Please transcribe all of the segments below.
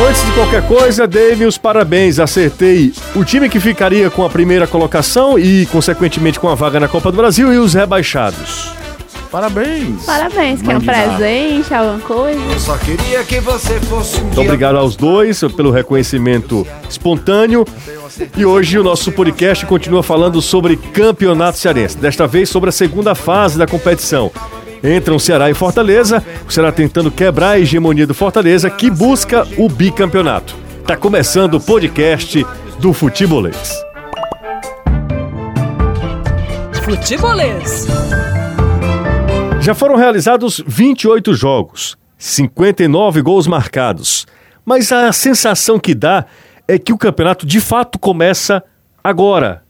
Antes de qualquer coisa, dei-me os parabéns. Acertei o time que ficaria com a primeira colocação e, consequentemente, com a vaga na Copa do Brasil e os rebaixados. Parabéns. Parabéns, quer um presente, alguma coisa? Eu só queria que você fosse um Muito obrigado aos dois pelo reconhecimento espontâneo. E hoje o nosso podcast continua falando sobre campeonato cearense. Desta vez sobre a segunda fase da competição. Entram Ceará e Fortaleza, o Ceará tentando quebrar a hegemonia do Fortaleza, que busca o bicampeonato. Tá começando o podcast do Futebolês. Futebolês. Já foram realizados 28 jogos, 59 gols marcados. Mas a sensação que dá é que o campeonato de fato começa agora.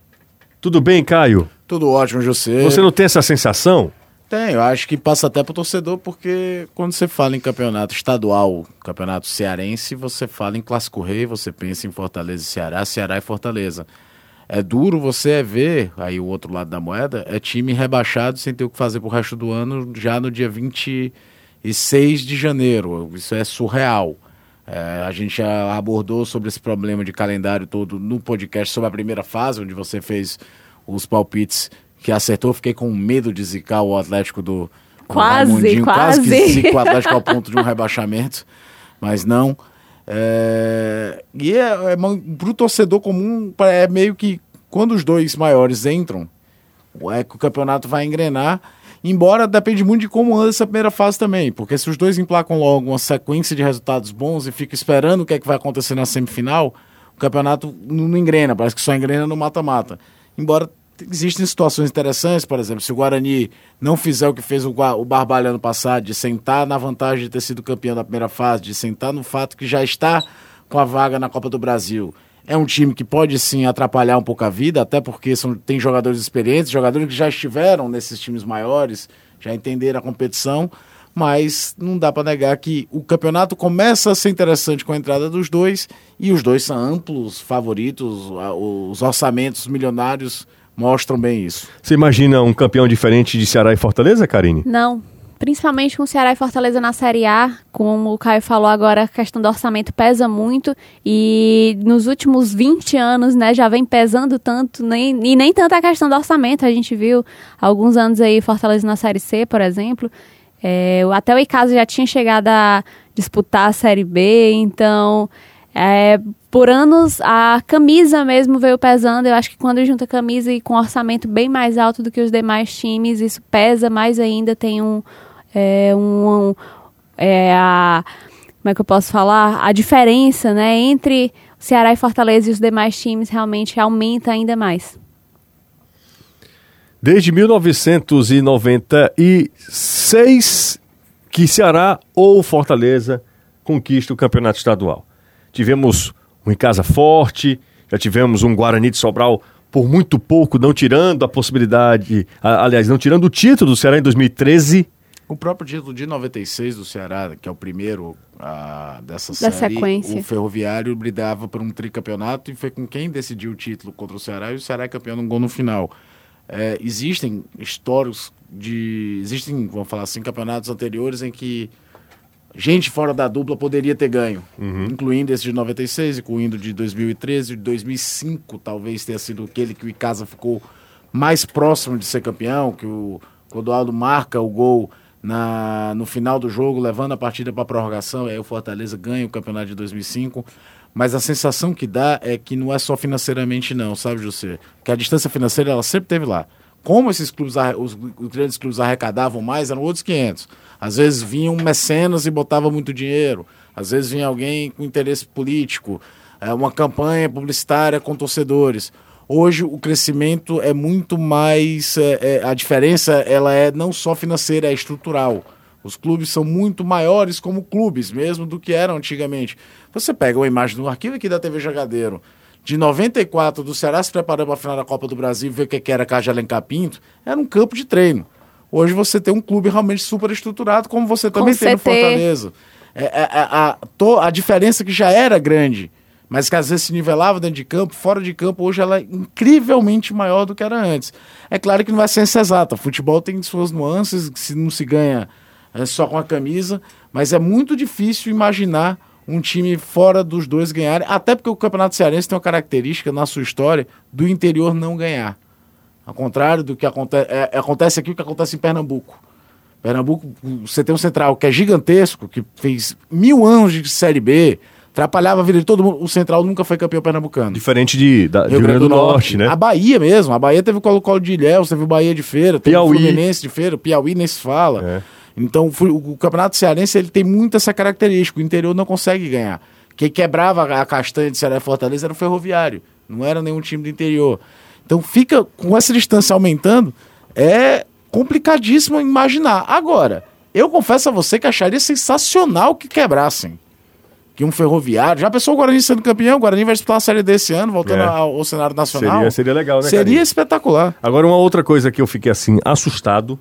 Tudo bem, Caio? Tudo ótimo, José. Você não tem essa sensação? Tem, eu acho que passa até pro torcedor, porque quando você fala em campeonato estadual, campeonato cearense, você fala em Clássico Rei, você pensa em Fortaleza e Ceará, Ceará e Fortaleza. É duro você ver, aí o outro lado da moeda, é time rebaixado sem ter o que fazer pro resto do ano, já no dia 26 de janeiro. Isso é surreal. É, a gente já abordou sobre esse problema de calendário todo no podcast sobre a primeira fase, onde você fez os palpites que acertou. Fiquei com medo de zicar o Atlético do. Quase, quase. Quase que zica o Atlético ao ponto de um rebaixamento, mas não. É, e é, é, para o torcedor comum, é meio que quando os dois maiores entram, é que o campeonato vai engrenar. Embora depende muito de como anda essa primeira fase também, porque se os dois emplacam logo uma sequência de resultados bons e ficam esperando o que é que vai acontecer na semifinal, o campeonato não engrena, parece que só engrena no mata-mata. Embora existem situações interessantes, por exemplo, se o Guarani não fizer o que fez o, o Barbalha ano passado, de sentar na vantagem de ter sido campeão da primeira fase, de sentar no fato que já está com a vaga na Copa do Brasil. É um time que pode sim atrapalhar um pouco a vida, até porque são, tem jogadores experientes, jogadores que já estiveram nesses times maiores, já entenderam a competição, mas não dá para negar que o campeonato começa a ser interessante com a entrada dos dois e os dois são amplos favoritos, os orçamentos milionários mostram bem isso. Você imagina um campeão diferente de Ceará e Fortaleza, Karine? Não. Principalmente com Ceará e Fortaleza na Série A, como o Caio falou agora, a questão do orçamento pesa muito e nos últimos 20 anos, né, já vem pesando tanto, nem, e nem tanto a questão do orçamento, a gente viu alguns anos aí Fortaleza na Série C, por exemplo, é, até o Icasa já tinha chegado a disputar a Série B, então é, por anos a camisa mesmo veio pesando. Eu acho que quando junta camisa e com orçamento bem mais alto do que os demais times, isso pesa mais ainda. Tem um, é, um, um é, a, como é que eu posso falar? A diferença, né, entre Ceará e Fortaleza e os demais times realmente aumenta ainda mais. Desde 1996 que Ceará ou Fortaleza conquista o campeonato estadual. Tivemos um em casa forte, já tivemos um Guarani de Sobral por muito pouco, não tirando a possibilidade, aliás, não tirando o título do Ceará em 2013. O próprio título de 96 do Ceará, que é o primeiro uh, dessa da série, sequência. o Ferroviário brigava por um tricampeonato e foi com quem decidiu o título contra o Ceará e o Ceará é campeão num gol no final. É, existem histórias de. Existem, vamos falar assim, campeonatos anteriores em que gente fora da dupla poderia ter ganho, uhum. incluindo esse de 96, incluindo de 2013, de 2005, talvez tenha sido aquele que o Icasa ficou mais próximo de ser campeão, que o Clodoaldo marca o gol na, no final do jogo, levando a partida para a prorrogação, aí o Fortaleza ganha o campeonato de 2005. Mas a sensação que dá é que não é só financeiramente não, sabe, José? Que a distância financeira ela sempre teve lá. Como esses clubes, os, grandes clubes arrecadavam mais, eram outros 500. Às vezes vinham mecenas e botava muito dinheiro. Às vezes vinha alguém com interesse político, é, uma campanha publicitária com torcedores. Hoje o crescimento é muito mais. É, é, a diferença ela é não só financeira, é estrutural. Os clubes são muito maiores como clubes mesmo do que eram antigamente. Você pega uma imagem do arquivo aqui da TV Jogadeiro, de 94, do Ceará se preparando para a final da Copa do Brasil, ver o que era Cajá Alencar Pinto, era um campo de treino. Hoje você tem um clube realmente super estruturado, como você também Com tem no CT. Fortaleza. É, é, é, a, to- a diferença que já era grande, mas que às vezes se nivelava dentro de campo, fora de campo, hoje ela é incrivelmente maior do que era antes. É claro que não vai ser ciência exata. Futebol tem suas nuances, se não se ganha é, só com a camisa, mas é muito difícil imaginar um time fora dos dois ganharem, até porque o Campeonato Cearense tem uma característica na sua história do interior não ganhar. Ao contrário do que aconte é, acontece aqui, o que acontece em Pernambuco. Pernambuco, você tem um central que é gigantesco, que fez mil anos de Série B, atrapalhava a vida de todo mundo. O Central nunca foi campeão pernambucano. Diferente de, da, Rio, Rio Grande do, do Norte, Norte, né? A Bahia mesmo. A Bahia teve o Colo-Colo de Ilhéus, teve o Bahia de Feira, teve Piauí. o Fluminense de Feira, Piauí nem se fala. É. Então, o Campeonato Cearense ele tem muito essa característica. O interior não consegue ganhar. Quem quebrava a castanha de Ceará e Fortaleza era o Ferroviário. Não era nenhum time do interior. Então, fica com essa distância aumentando, é complicadíssimo imaginar. Agora, eu confesso a você que acharia sensacional que quebrassem. Que um ferroviário. Já pensou o Guarani sendo campeão? O Guarani vai disputar uma série desse ano, voltando é. ao, ao, cenário nacional. Seria, seria legal, né? Seria espetacular. Agora, uma outra coisa que eu fiquei assim, assustado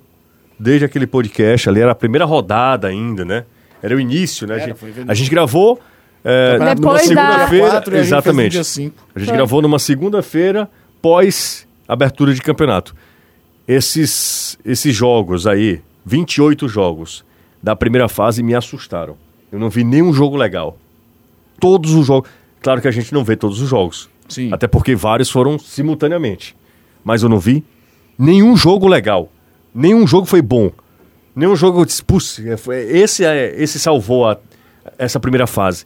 desde aquele podcast ali, era a primeira rodada ainda, né? Era o início, né? Era, a, gente, a gente gravou é, numa segunda-feira. Exatamente. A gente, a gente gravou numa segunda-feira pós abertura de campeonato. Esses, esses jogos aí, 28 jogos da primeira fase, me assustaram. Eu não vi nenhum jogo legal. Todos os jogos. Claro que a gente não vê todos os jogos. Sim. Até porque vários foram simultaneamente. Mas eu não vi nenhum jogo legal. Nenhum jogo foi bom. Nenhum jogo disse, esse, é, esse salvou a, essa primeira fase.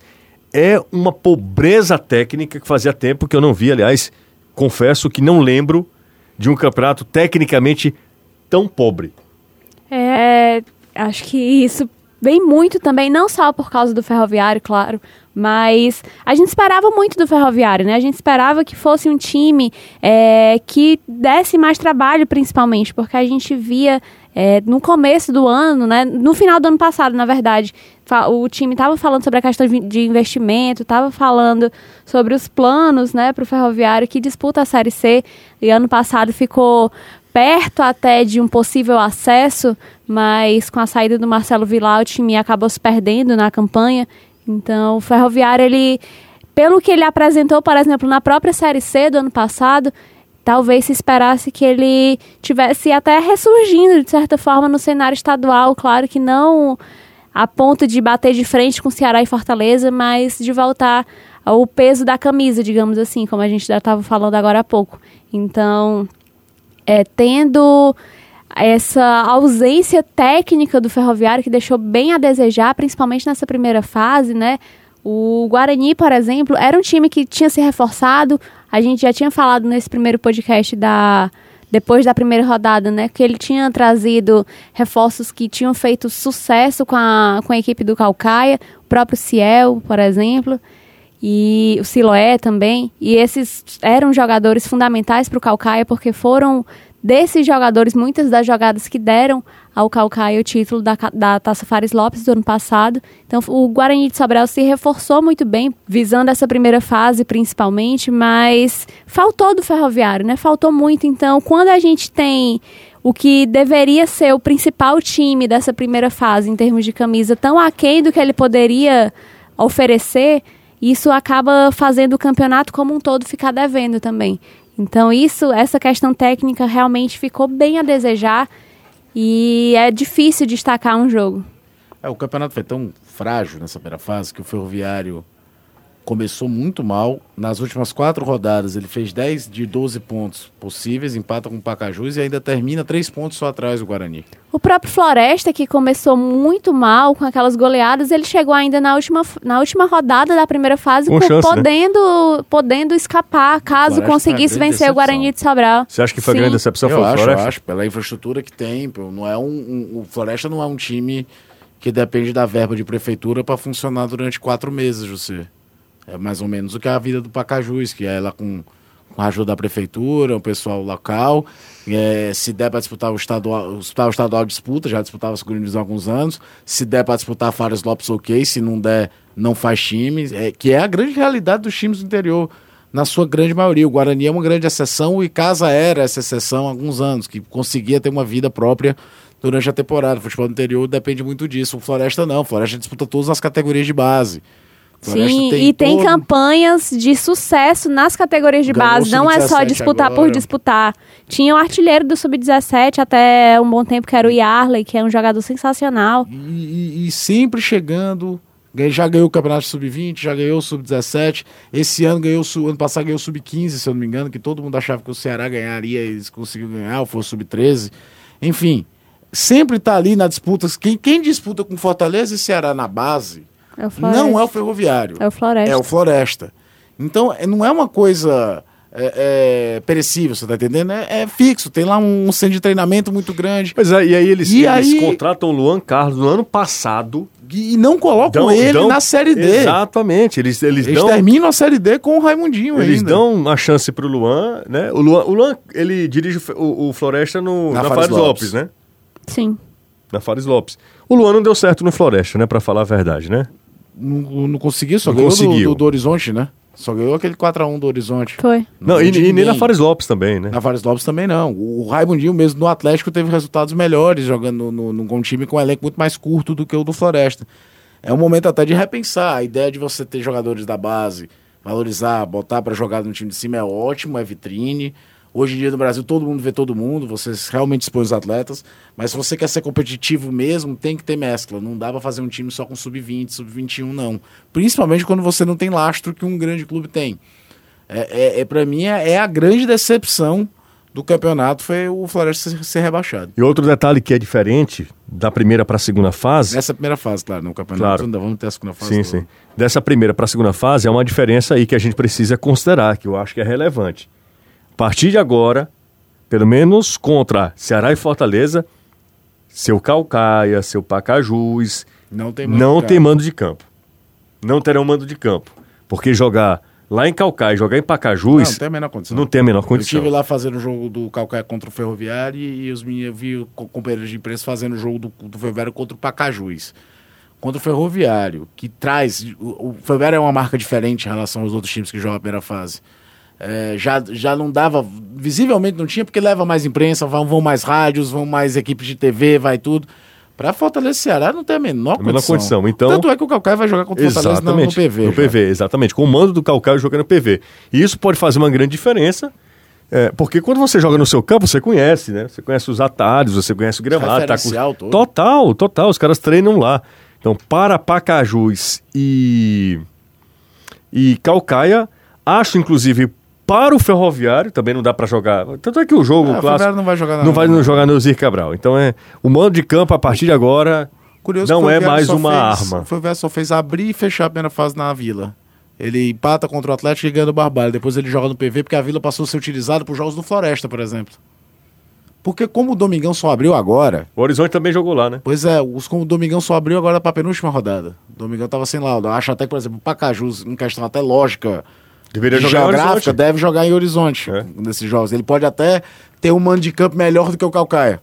É uma pobreza técnica que fazia tempo que eu não vi. Aliás, confesso que não lembro de um campeonato tecnicamente tão pobre. É, acho que isso vem muito também, não só por causa do ferroviário, claro, mas a gente esperava muito do Ferroviário, né? A gente esperava que fosse um time é, que desse mais trabalho, principalmente, porque a gente via é, no começo do ano, né? No final do ano passado, na verdade, o time estava falando sobre a questão de investimento, estava falando sobre os planos, né, para o Ferroviário que disputa a Série C. E ano passado ficou perto até de um possível acesso, mas com a saída do Marcelo Vilar, o time acabou se perdendo na campanha. Então, o Ferroviário, ele, pelo que ele apresentou, por exemplo, na própria Série C do ano passado, talvez se esperasse que ele tivesse até ressurgindo, de certa forma, no cenário estadual. Claro que não a ponto de bater de frente com Ceará e Fortaleza, mas de voltar ao peso da camisa, digamos assim, como a gente já estava falando agora há pouco. Então, é, tendo essa ausência técnica do Ferroviário que deixou bem a desejar, principalmente nessa primeira fase, né? O Guarani, por exemplo, era um time que tinha se reforçado. A gente já tinha falado nesse primeiro podcast da depois da primeira rodada, né, que ele tinha trazido reforços que tinham feito sucesso com a, com a equipe do Calcaia, o próprio Ciel, por exemplo, e o Siloé também. E esses eram jogadores fundamentais para o Calcaia porque foram desses jogadores, muitas das jogadas que deram ao Calcaia o título da, da Taça Fares Lopes do ano passado. Então, o Guarani de Sobral se reforçou muito bem, visando essa primeira fase principalmente, mas faltou do Ferroviário, né? Faltou muito. Então, quando a gente tem o que deveria ser o principal time dessa primeira fase em termos de camisa tão aquém do que ele poderia oferecer, isso acaba fazendo o campeonato como um todo ficar devendo também. Então isso, essa questão técnica realmente ficou bem a desejar e é difícil destacar um jogo. É, o campeonato foi tão frágil nessa primeira fase que o Ferroviário começou muito mal. Nas últimas quatro rodadas, ele fez 10 de 12 pontos possíveis, empata com o Pacajus e ainda termina três pontos só atrás do Guarani. O próprio Floresta, que começou muito mal com aquelas goleadas, ele chegou ainda na última, na última rodada da primeira fase, com chance, né? podendo, né? podendo escapar, caso conseguisse vencer decepção. o Guarani de Sobral. Você acha que foi Sim. grande decepção? Eu acho, eu acho, pela infraestrutura que tem. Não é um, um, o Floresta não é um time que depende da verba de prefeitura para funcionar durante quatro meses, José. É mais ou menos o que é a vida do Pacajus, que é ela com, com a ajuda da prefeitura, o pessoal local. É, se der para disputar o estadual, o estadual disputa, já disputava a segunda divisão há alguns anos. Se der para disputar Fares Lopes, ok. Se não der, não faz time. É, que é a grande realidade dos times do interior, na sua grande maioria. O Guarani é uma grande exceção e Casa era essa exceção há alguns anos, que conseguia ter uma vida própria durante a temporada. O futebol do interior depende muito disso. O Floresta não. O Floresta disputa todas as categorias de base. Sim, tem e tem todo... campanhas de sucesso nas categorias de base, não é só disputar agora. por disputar. Tinha o artilheiro do Sub-17 até um bom tempo, que era o Yarley, que é um jogador sensacional. E, e, e sempre chegando Já ganhou o Campeonato Sub-20, já ganhou o Sub-17. Esse ano ganhou, ano passado ganhou o Sub-15, se eu não me engano, que todo mundo achava que o Ceará ganharia e eles conseguiram ganhar, ou foi o Sub-13. Enfim, sempre tá ali na disputa. Quem, quem disputa com Fortaleza e Ceará na base É o Floresta. não é o Ferroviário. É o Floresta. É o Floresta. Então, é- não é uma coisa é, é, perecível, você tá entendendo? É, é fixo, tem lá um centro de treinamento muito grande. Pois é, e aí eles, E eles aí- contratam o Luan Carlos no ano passado. E não colocam Dão- ele dão- na Série D. Exatamente, eles, eles, Eles dão, terminam a Série D com o Raimundinho eles ainda. dão uma chance pro Luan, né? O Luan, o Luan ele dirige o o, o Floresta no, Na na, Fares Fares Lopes. Lopes. né? Sim. Na Fares Lopes. O Luan não deu certo no Floresta, né? Pra falar a verdade, né? Não, não conseguiu, só Não ganhou conseguiu. Do, do, do Horizonte, né? Só ganhou aquele 4x1 do Horizonte. Foi. Não, ganhou e, e nem na Fares Lopes também, né? Na Fares Lopes também não. O Raimundinho mesmo no Atlético teve resultados melhores, jogando no, no, com um time com um elenco muito mais curto do que o do Floresta. É um momento até de repensar. A ideia de você ter jogadores da base, valorizar, botar para jogar no time de cima é ótimo, é vitrine. Hoje em dia no Brasil todo mundo vê todo mundo, você realmente expõe os atletas, mas se você quer ser competitivo mesmo, tem que ter mescla. Não dá para fazer um time só com sub-20, sub-21, não. Principalmente quando você não tem lastro que um grande clube tem. É, é, é para mim é, é a grande decepção do campeonato foi o Floresta ser, rebaixado. E outro detalhe que é diferente da primeira para a segunda fase. Nessa primeira fase, claro, no campeonato Claro. ainda vamos ter a segunda fase. Sim, do- sim. Dessa primeira para a segunda fase é uma diferença aí que a gente precisa considerar, que eu acho que é relevante. A partir de agora, pelo menos contra Ceará e Fortaleza, seu Calcaia, seu Pacajus, Não tem não tem mando de campo. Não terão mando de campo. Porque jogar lá em Calcaia jogar em Pacajus Não, tem a menor condição. não tem a menor Eu condição. estive lá fazendo o jogo do Calcaia contra o Ferroviário e, e os meninos, eu vi co- companheiros de imprensa fazendo o jogo do, do Ferroviário contra o Pacajus. Contra o Ferroviário, que traz. O, o Ferroviário é uma marca diferente em relação aos outros times que jogam a primeira fase. É, já, já não dava. Visivelmente não tinha, porque leva mais imprensa, vão, vão mais rádios, vão mais equipes de TV, vai tudo. Pra Fortaleza e Ceará não tem a menor A menor condição. condição, então- Tanto é que o Calcaia vai jogar contra o Fortaleza no, no. PV. No já. PV, exatamente. Com o mando do Calcaia jogando no PV. E isso pode fazer uma grande diferença. é, porque quando você joga no seu campo, você conhece, né? Você conhece os atalhos, você conhece o gramado. Tá todo. Total, total. Os caras treinam lá. Então, para Pacajus e, e Calcaia, acho inclusive para o Ferroviário, também não dá para jogar. Tanto é que o jogo o clássico Ferroviário não vai jogar não vai no- jogar no Zir Cabral. Então, é o mando de campo a partir de agora Curioso não o é mais uma fez- arma. O Ferroviário só fez abrir e fechar a primeira fase na Vila. Ele empata contra o Atlético e ganha do Barbalho. Depois ele joga no PV porque a Vila passou a ser utilizada por jogos do Floresta, por exemplo. Porque como o Domingão só abriu agora, O Horizonte também jogou lá, né? pois é, os, como o Domingão só abriu agora para a penúltima rodada. O Domingão tava sem laudo. Acho até que, por exemplo, o Pacajus, em questão até lógica, Deveria jogar em geográfica, deve jogar em Horizonte É. nesses jogos. Ele pode até ter um mando de campo melhor do que o Calcaia.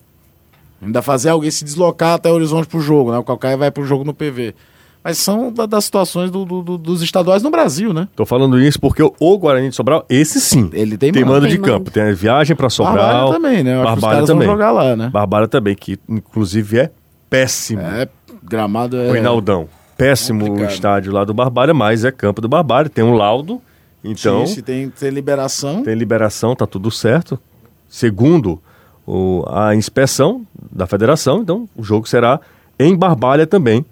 Ainda fazer alguém se deslocar até Horizonte pro jogo, né? O Calcaia vai pro jogo no PV. Mas são da- das situações do- do- do- dos estaduais no Brasil, né? Tô falando isso porque o- Guarani de Sobral, esse sim, Ele tem tem mando. Tem de mando. campo. Tem a viagem para Sobral. Barbalha também, né? Eu acho que os Barbalha caras também. vão jogar lá, né? Barbalha também, que inclusive é péssimo. É, gramado é... O Reinaldão. Péssimo o Complicado. estádio lá do Barbalha, mas é campo do Barbalha, tem um laudo. Então, Sim, se tem, tem liberação. tem liberação, tá tudo certo. Segundo o- a inspeção da federação, então o jogo será em Barbalha também.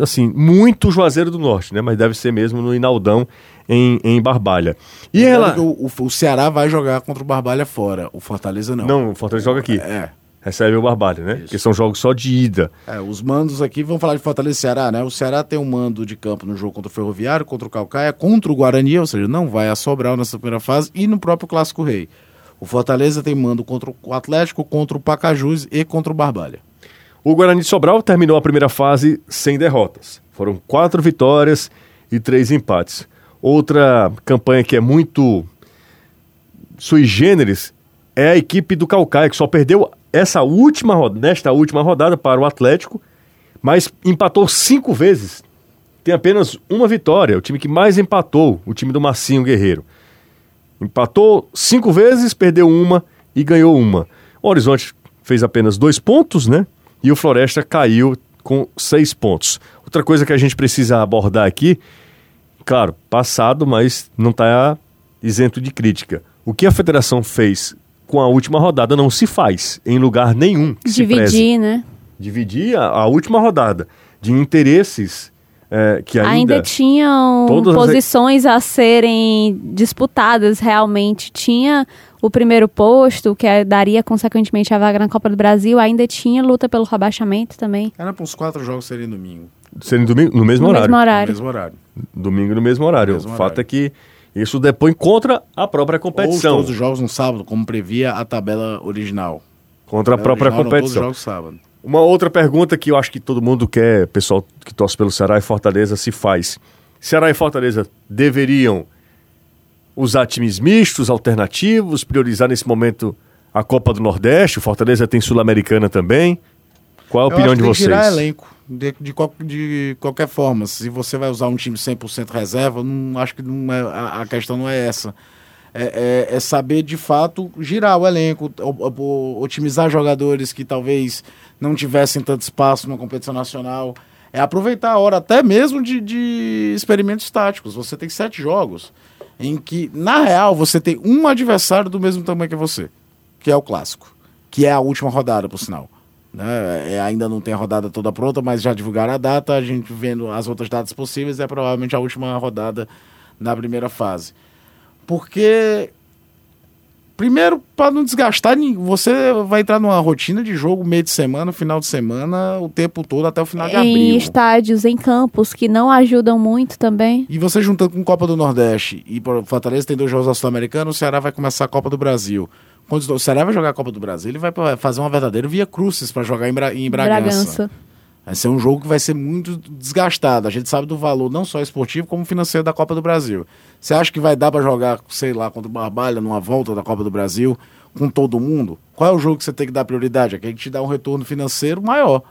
Assim, muito Juazeiro do Norte, né? Mas deve ser mesmo no Inaldão, em, em Barbalha. E ela. O, o- o Ceará vai jogar contra o Barbalha fora. O Fortaleza não. Não, o Fortaleza joga aqui. É. Recebe o Barbalha, né? Porque são jogos só de ida. É, os mandos aqui, vamos falar de Fortaleza e Ceará, né? O Ceará tem um mando de campo no jogo contra o Ferroviário, contra o Calcaia, contra o Guarani, ou seja, não vai a Sobral nessa primeira fase, e no próprio Clássico Rei. O Fortaleza tem mando contra o Atlético, contra o Pacajus e contra o Barbalha. O Guarani de Sobral terminou a primeira fase sem derrotas. Foram quatro vitórias e três empates. Outra campanha que é muito sui generis é a equipe do Calcaia, que só perdeu essa última nesta última rodada para o Atlético, mas empatou cinco vezes. Tem apenas uma vitória, o time que mais empatou, o time do Massinho Guerreiro. Empatou cinco vezes, perdeu uma e ganhou uma. O Horizonte fez apenas dois pontos, né? E o Floresta caiu com seis pontos. Outra coisa que a gente precisa abordar aqui, claro, passado, mas não está isento de crítica. O que a federação fez com a última rodada não se faz em lugar nenhum. que se preze Dividir, né? dividir a, a última rodada de interesses é, que ainda, Ainda tinham todas as- posições a serem disputadas realmente. Tinha o primeiro posto, que é- daria consequentemente a vaga na Copa do Brasil. Ainda tinha luta pelo rebaixamento também. Era para os quatro jogos serem domingo. serem domingo, no mesmo no horário. mesmo No horário. mesmo horário. Domingo no mesmo horário. Mesmo o horário. fato é que isso depõe contra a própria Ou competição. todos os jogos no sábado, como previa a tabela original. Contra a própria original eram Todos os competição. jogos sábado. Uma outra pergunta que eu acho que todo mundo quer, pessoal que torce pelo Ceará e Fortaleza, se faz. Ceará e Fortaleza deveriam usar times mistos, alternativos, priorizar nesse momento a Copa do Nordeste? O Fortaleza tem Sul-Americana também. Qual a Eu opinião de vocês? elenco, de, de, de qualquer forma. Se você vai usar um time 100% reserva, não, acho que não é, a, a questão não é essa. É, é- é saber, de fato, girar o elenco, o- o- otimizar jogadores que talvez não tivessem tanto espaço na competição nacional. É aproveitar a hora até mesmo de, de experimentos táticos. Você tem sete jogos em que, na real, você tem um adversário do mesmo tamanho que você, que é o clássico, que é a última rodada, por sinal. Né? É, ainda não tem a rodada toda pronta, mas já divulgaram a data. A gente vendo as outras datas possíveis, é provavelmente a última rodada da primeira fase. Porque, primeiro, para não desgastar, você vai entrar numa rotina de jogo meio de semana, final de semana, o tempo todo até o final de Em abril. estádios, em campos, que não ajudam muito também. E você juntando com Copa do Nordeste e Fortaleza tem dois jogos da Sul-Americana, o Ceará vai começar a Copa do Brasil. Quando o Ceará vai jogar a Copa do Brasil, ele vai fazer uma verdadeira via crucis para jogar em, Bra- em Bragança. Vai ser um jogo que vai ser muito desgastado. A gente sabe do valor não só esportivo, como financeiro da Copa do Brasil. Você acha que vai dar para jogar, sei lá, contra o Barbalha numa volta da Copa do Brasil com todo mundo? Qual é o jogo que você tem que dar prioridade? Aquele que te dá um retorno financeiro maior.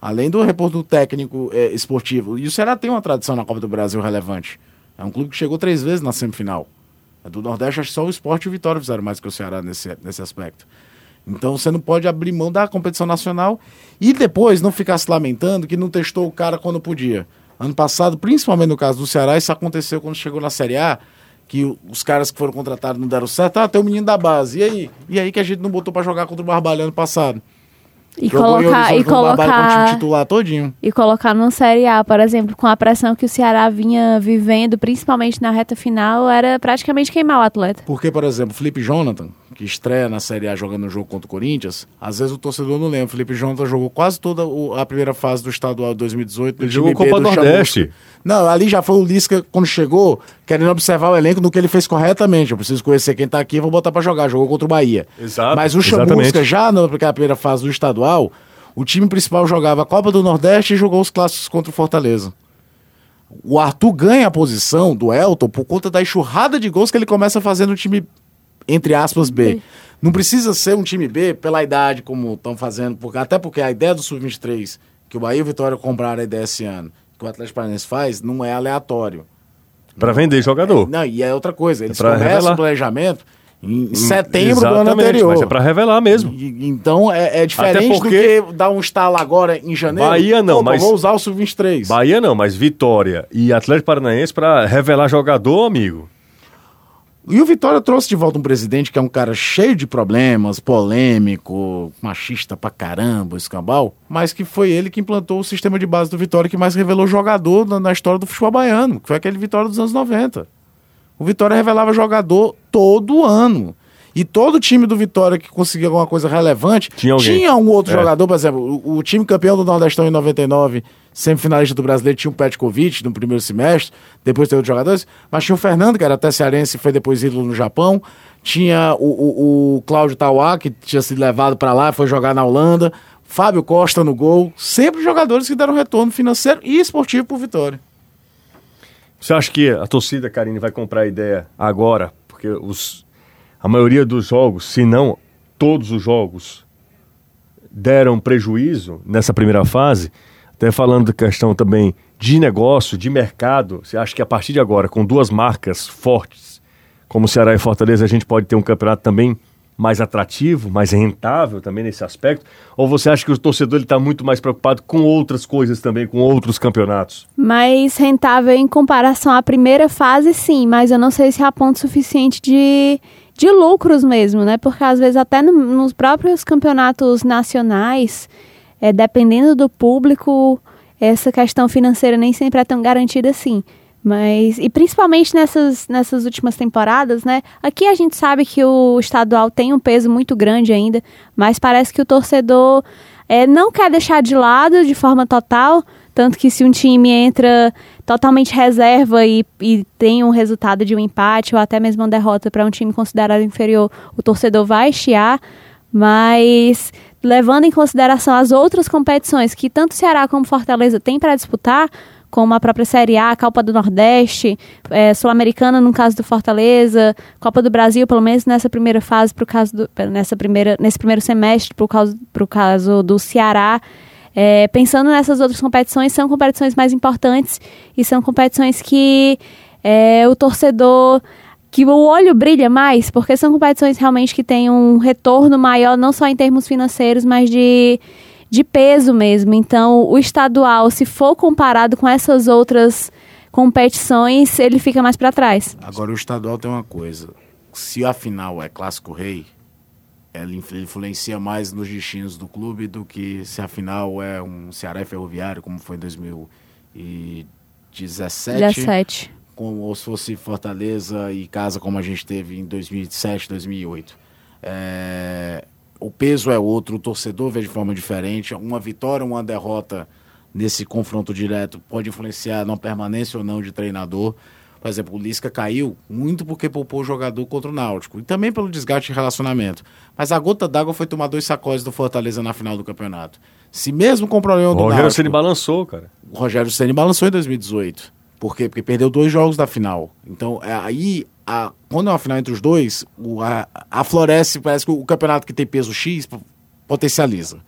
Além do retorno técnico eh, esportivo. E o Ceará tem uma tradição na Copa do Brasil relevante. É um clube que chegou três vezes na semifinal. Do Nordeste, acho que só o Sport e o Vitória fizeram mais que o Ceará nesse, nesse aspecto. Então você não pode abrir mão da competição nacional e depois não ficar se lamentando que não testou o cara quando podia. Ano passado, principalmente no caso do Ceará, isso aconteceu quando chegou na Série A, que os caras que foram contratados não deram certo. Ah, tem o menino da base. E aí? E aí que a gente não botou pra jogar contra o Barbalha ano passado? E colocar, e com o colocar, titular todinho. e colocar numa Série A, por exemplo, com a pressão que o Ceará vinha vivendo, principalmente na reta final, era praticamente queimar o atleta. Porque, por exemplo, Felipe Jonathan, que estreia na Série A jogando um jogo contra o Corinthians, às vezes o torcedor não lembra. Felipe Jonathan jogou quase toda o- a primeira fase do estadual de 2018. no Ele jogou B Copa do Nordeste. Chamusca. Não, ali já foi o Lisca, quando chegou, querendo observar o elenco no que ele fez corretamente. Eu preciso conhecer quem tá aqui, vou botar pra jogar. Jogou contra o Bahia. Exato, Mas o Chamusca, exatamente. já na primeira fase do estadual, o time principal jogava a Copa do Nordeste e jogou os clássicos contra o Fortaleza. O Arthur ganha a posição do Elton por conta da enxurrada de gols que ele começa a fazer no time, entre aspas, B. Não precisa ser um time B pela idade, como estão fazendo, porque, até porque a ideia do Sub-23, que o Bahia e o Vitória compraram a ideia esse ano, que o Atlético Paranaense faz, não é aleatório. Para vender jogador. Não, e é outra coisa, eles pra começam revelar. o planejamento em setembro do ano Exatamente, anterior. Mas é para revelar mesmo. E- Então é, é diferente porque- do que dar um estalo agora em janeiro. Bahia não, Opa, mas- Vou usar o Sub-23. Bahia não, mas Vitória e Atlético Paranaense para revelar jogador, amigo. E o Vitória trouxe de volta um presidente que é um cara cheio de problemas, polêmico, machista pra caramba, escambau, mas que foi ele que implantou o sistema de base do Vitória que mais revelou jogador na, na história do futebol baiano, que foi aquele Vitória dos anos 90. O Vitória revelava jogador todo ano. E todo time do Vitória que conseguia alguma coisa relevante Tinha alguém. um outro É. jogador, por exemplo, o, o time campeão do Nordestão em 99, semifinalista do Brasileiro, tinha o Petkovic no primeiro semestre, depois teve outros jogadores, mas tinha o Fernando, que era até cearense foi depois ídolo no Japão, tinha o, o, o Cláudio Tauá, que tinha sido levado para lá, foi jogar na Holanda, Fábio Costa no gol, sempre jogadores que deram retorno financeiro e esportivo pro Vitória. Você acha que a torcida, Karine, vai comprar a ideia agora? Porque os, a maioria dos jogos, se não todos os jogos, deram prejuízo nessa primeira fase. Até falando da questão também de negócio, de mercado. Você acha que a partir de agora, com duas marcas fortes, como Ceará e Fortaleza, a gente pode ter um campeonato também mais atrativo, mais rentável também nesse aspecto? Ou você acha que o torcedor está muito mais preocupado com outras coisas também, com outros campeonatos? Mais rentável em comparação à primeira fase, sim, mas eu não sei se há ponto suficiente de, de lucros mesmo, né? Porque às vezes até no- nos próprios campeonatos nacionais, é, dependendo do público, essa questão financeira nem sempre é tão garantida assim. Mas, e principalmente nessas, nessas últimas temporadas, né? Aqui a gente sabe que o estadual tem um peso muito grande ainda, mas parece que o torcedor é, não quer deixar de lado de forma total. Tanto que se um time entra totalmente reserva e, e tem um resultado de um empate ou até mesmo uma derrota para um time considerado inferior, o torcedor vai chiar. Mas levando em consideração as outras competições que tanto Ceará como Fortaleza têm para disputar, como a própria Série A, Copa do Nordeste, é, Sul-Americana no caso do Fortaleza, Copa do Brasil, pelo menos nessa primeira fase, pro caso do, nessa primeira, nesse primeiro semestre, para o caso, caso do Ceará. É, pensando nessas outras competições, são competições mais importantes e são competições que é, o torcedor que o olho brilha mais, porque são competições realmente que têm um retorno maior, não só em termos financeiros, mas de, de peso mesmo. Então, o estadual, se for comparado com essas outras competições, ele fica mais para trás. Agora, o estadual tem uma coisa: se a final é clássico rei, ela influencia mais nos destinos do clube do que se a final é um Ceará Ferroviário, como foi em 2017. 17 como se fosse Fortaleza e casa como a gente teve em 2007, 2008. É, o peso é outro, o torcedor vê de forma diferente. Uma vitória, uma derrota nesse confronto direto pode influenciar na permanência ou não de treinador. Por exemplo, o Lisca caiu muito porque poupou o jogador contra o Náutico e também pelo desgaste de relacionamento. Mas a gota d'água foi tomar dois sacões do Fortaleza na final do campeonato. Se mesmo com o problema do o Rogério Ceni balançou, cara. O Rogério Ceni balançou em 2018. Por quê? Porque perdeu dois jogos da final. Então, é, aí, a, quando é uma final entre os dois, o, a, a Floresce, parece que o campeonato que tem peso X potencializa.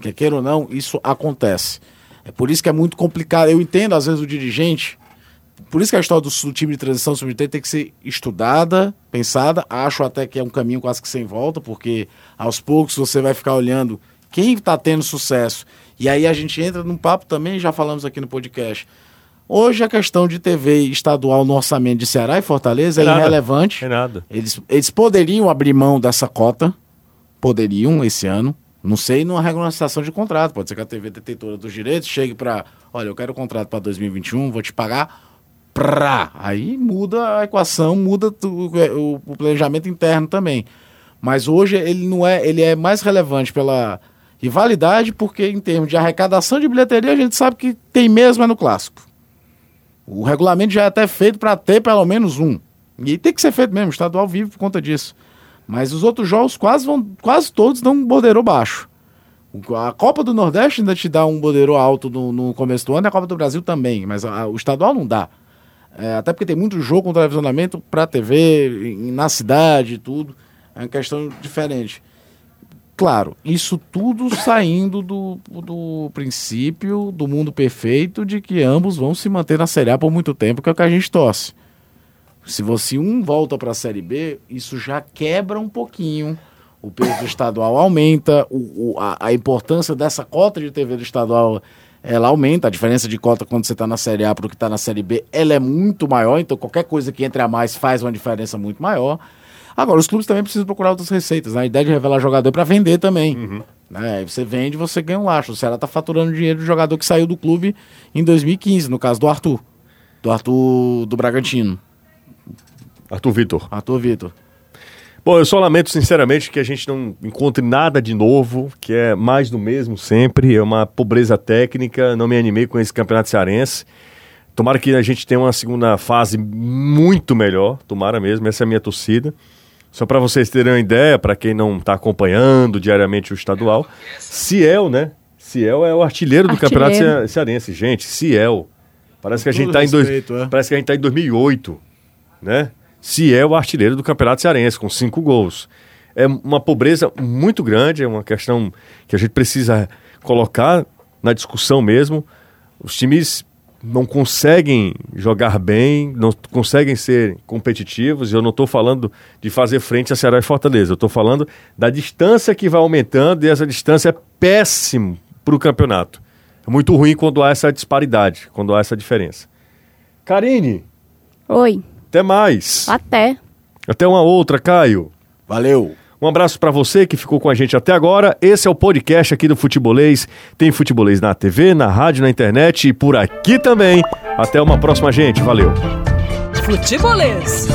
Quer queira ou não, isso acontece. É por isso que é muito complicado. Eu entendo, às vezes, o dirigente. Por isso que a história do, do time de transição sub tem que ser estudada, pensada. Acho até que é um caminho quase que sem volta, porque aos poucos você vai ficar olhando quem está tendo sucesso. E aí a gente entra num papo também, já falamos aqui no podcast Hoje a questão de TV estadual no orçamento de Ceará e Fortaleza é, é irrelevante. É nada. Eles, eles poderiam abrir mão dessa cota, poderiam esse ano. Não sei numa regulamentação de contrato. Pode ser que a TV detentora dos direitos chegue para, olha, eu quero o contrato para 2021, vou te pagar pra. Aí muda a equação, muda o, o planejamento interno também. Mas hoje ele não é, ele é mais relevante pela rivalidade, porque em termos de arrecadação de bilheteria a gente sabe que tem mesmo é no clássico. O regulamento já é até feito para ter pelo menos um. E tem que ser feito mesmo, estadual vive por conta disso. Mas os outros jogos quase, vão, quase todos dão um bordeiro baixo. A Copa do Nordeste ainda te dá um bordeiro alto no, no começo do ano e a Copa do Brasil também, mas a, o estadual não dá. É, até porque tem muito jogo com televisionamento para TV, na cidade e tudo. É uma questão diferente. Claro, isso tudo saindo do, do princípio do mundo perfeito de que ambos vão se manter na Série A por muito tempo, que é o que a gente torce. Se você um volta para a Série B, isso já quebra um pouquinho. O peso estadual aumenta, o, o a, a, importância dessa cota de TV do estadual ela aumenta. A diferença de cota quando você está na Série A para o que está na Série B, ela é muito maior. Então qualquer coisa que entre a mais faz uma diferença muito maior. Agora, os clubes também precisam procurar outras receitas. Né? A ideia de revelar jogador é para vender também. Uhum. Né? Você vende, você ganha um laço. O Ceará está faturando dinheiro do jogador que saiu do clube em 2015, no caso do Arthur. Do Arthur do Bragantino. Arthur Vitor. Arthur Vitor. Bom, eu só lamento sinceramente que a gente não encontre nada de novo, que é mais do mesmo sempre, é uma pobreza técnica, não me animei com esse campeonato cearense. Tomara que a gente tenha uma segunda fase muito melhor, tomara mesmo, essa é a minha torcida. Só para vocês terem uma ideia, para quem não está acompanhando diariamente o estadual, Ciel, né? Ciel é o artilheiro do artilheiro. Campeonato Cearense. Gente, Ciel. Parece que a gente está em dois, é. parece que a gente tá em 2008, né? Ciel, o artilheiro do Campeonato Cearense com cinco gols. É uma pobreza muito grande, é uma questão que a gente precisa colocar na discussão mesmo. Os times não conseguem jogar bem, não conseguem ser competitivos. Eu não estou falando de fazer frente a Ceará e Fortaleza. Eu estou falando da distância que vai aumentando e essa distância é péssimo para o campeonato. É muito ruim quando há essa disparidade, quando há essa diferença. Karine. Oi. Até mais. Até. Até uma outra, Caio. Valeu. Um abraço para você que ficou com a gente até agora. Esse é o podcast aqui do Futebolês. Tem Futebolês na TV, na rádio, na internet e por aqui também. Até uma próxima, gente. Valeu. Futebolês.